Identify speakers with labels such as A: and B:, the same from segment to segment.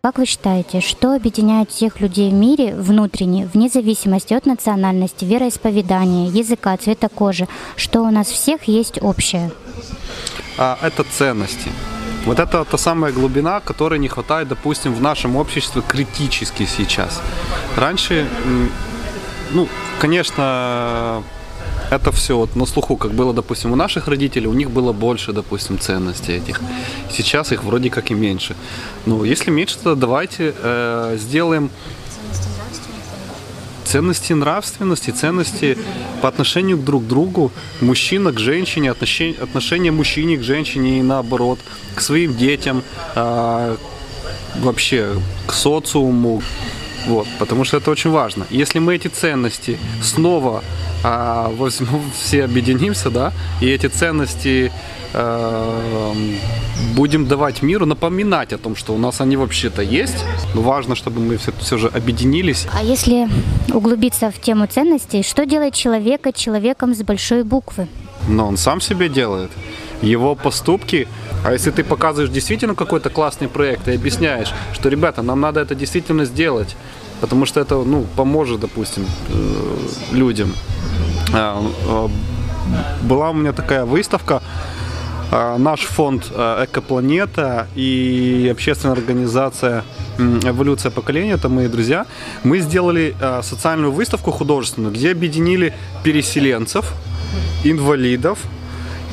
A: Как вы считаете, что объединяет всех людей в мире внутренне, вне зависимости от национальности, вероисповедания, языка, цвета кожи? Что у нас всех есть общее?
B: А, это ценности. Вот это та самая глубина, которой не хватает, допустим, в нашем обществе критически сейчас. Раньше, ну, конечно, это все вот на слуху, как было, допустим, у наших родителей, у них было больше, допустим, ценностей этих. Сейчас их вроде как и меньше. Ну, если меньше, то давайте э, сделаем ценности нравственности, ценности по отношению друг к другу, мужчина к женщине, отношение, отношение мужчине к женщине и наоборот, к своим детям, э, вообще к социуму, вот, потому что это очень важно. Если мы эти ценности снова а, возьмем, все объединимся, да, и эти ценности э, будем давать миру, напоминать о том, что у нас они вообще-то есть. Но важно, чтобы мы все, все же объединились.
A: А если углубиться в тему ценностей, что делает человека человеком с большой буквы?
B: Но он сам себе делает. Его поступки а если ты показываешь действительно какой-то классный проект и объясняешь, что, ребята, нам надо это действительно сделать, потому что это, ну, поможет, допустим, э, людям. А, а, была у меня такая выставка, а, наш фонд «Экопланета» и общественная организация «Эволюция поколения», это мои друзья, мы сделали социальную выставку художественную, где объединили переселенцев, инвалидов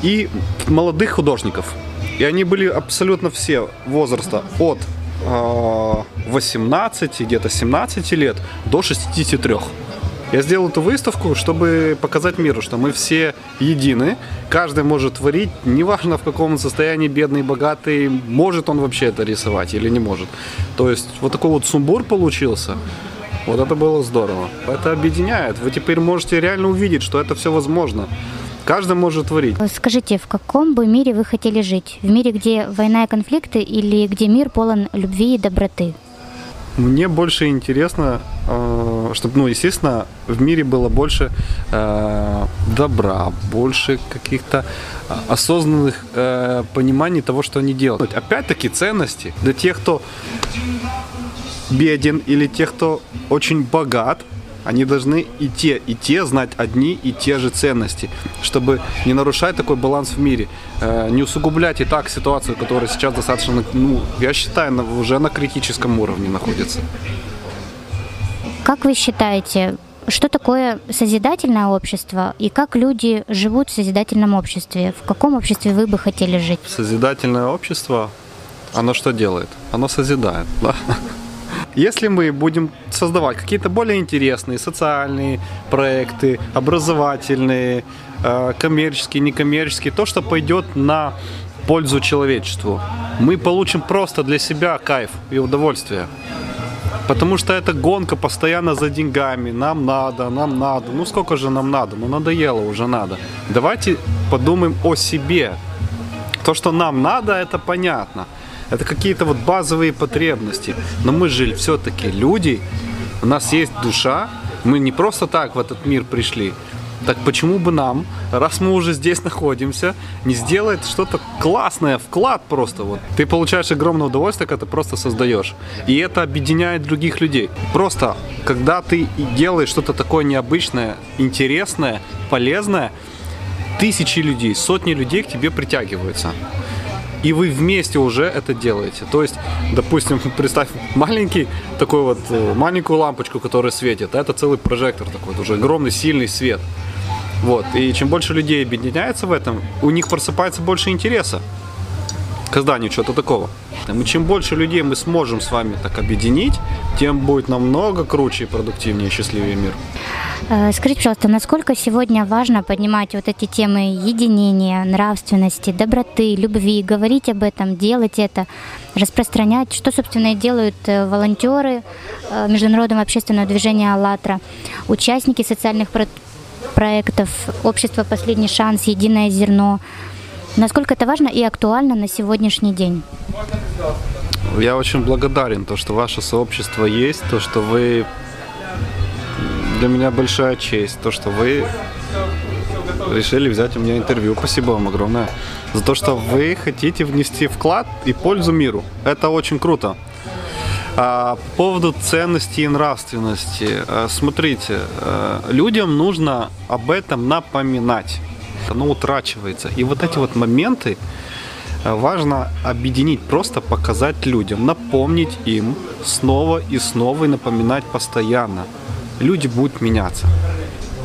B: и молодых художников. И они были абсолютно все возраста от 18, где-то 17 лет до 63. Я сделал эту выставку, чтобы показать миру, что мы все едины, каждый может творить, неважно в каком он состоянии, бедный, богатый, может он вообще это рисовать или не может. То есть вот такой вот сумбур получился. Вот это было здорово. Это объединяет. Вы теперь можете реально увидеть, что это все возможно. Каждый может творить.
A: Скажите, в каком бы мире вы хотели жить? В мире, где война и конфликты или где мир полон любви и доброты?
B: Мне больше интересно, э, чтобы, ну, естественно, в мире было больше э, добра, больше каких-то осознанных э, пониманий того, что они делают. Опять-таки ценности для тех, кто беден или тех, кто очень богат – они должны и те, и те знать одни и те же ценности, чтобы не нарушать такой баланс в мире, э, не усугублять и так ситуацию, которая сейчас достаточно, ну, я считаю, уже на критическом уровне находится.
A: Как вы считаете, что такое созидательное общество и как люди живут в созидательном обществе? В каком обществе вы бы хотели жить?
B: Созидательное общество, оно что делает? Оно созидает, да? Если мы будем создавать какие-то более интересные социальные проекты, образовательные, э, коммерческие, некоммерческие, то, что пойдет на пользу человечеству, мы получим просто для себя кайф и удовольствие. Потому что это гонка постоянно за деньгами. Нам надо, нам надо. Ну сколько же нам надо? Ну надоело уже надо. Давайте подумаем о себе. То, что нам надо, это понятно. Это какие-то вот базовые потребности. Но мы же все-таки люди, у нас есть душа, мы не просто так в этот мир пришли. Так почему бы нам, раз мы уже здесь находимся, не сделать что-то классное, вклад просто вот. Ты получаешь огромное удовольствие, когда ты просто создаешь. И это объединяет других людей. Просто, когда ты делаешь что-то такое необычное, интересное, полезное, тысячи людей, сотни людей к тебе притягиваются и вы вместе уже это делаете. То есть, допустим, представь маленький такой вот э, маленькую лампочку, которая светит, а это целый прожектор такой, уже огромный сильный свет. Вот. И чем больше людей объединяется в этом, у них просыпается больше интереса к созданию чего-то такого. И чем больше людей мы сможем с вами так объединить, тем будет намного круче, продуктивнее и счастливее мир.
A: Э, скажите, пожалуйста, насколько сегодня важно поднимать вот эти темы единения, нравственности, доброты, любви, говорить об этом, делать это, распространять, что, собственно, и делают э, волонтеры э, Международного общественного движения «АЛЛАТРА», участники социальных проектов, общество «Последний шанс», «Единое зерно». Насколько это важно и актуально на сегодняшний день?
B: Я очень благодарен, то, что ваше сообщество есть, то, что вы для меня большая честь, то, что вы решили взять у меня интервью. Спасибо вам огромное за то, что вы хотите внести вклад и пользу миру. Это очень круто. А, по поводу ценности и нравственности. А, смотрите, а, людям нужно об этом напоминать. Оно утрачивается. И вот эти вот моменты а, важно объединить, просто показать людям, напомнить им снова и снова и напоминать постоянно. Люди будут меняться.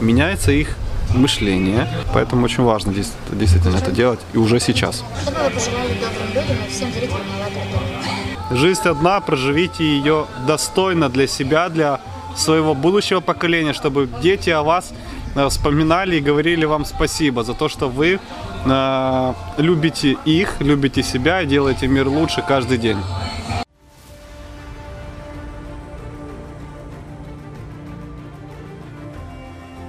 B: Меняется их мышление, поэтому очень важно здесь действительно это делать и уже сейчас.
A: Что бы вы пожелали добрым людям и всем зрителям «АЛЛАТРА дома»?
B: Жизнь одна, проживите ее достойно для себя, для своего будущего поколения, чтобы дети о вас э, вспоминали и говорили вам спасибо за то, что вы э, любите их, любите себя и делаете мир лучше каждый день.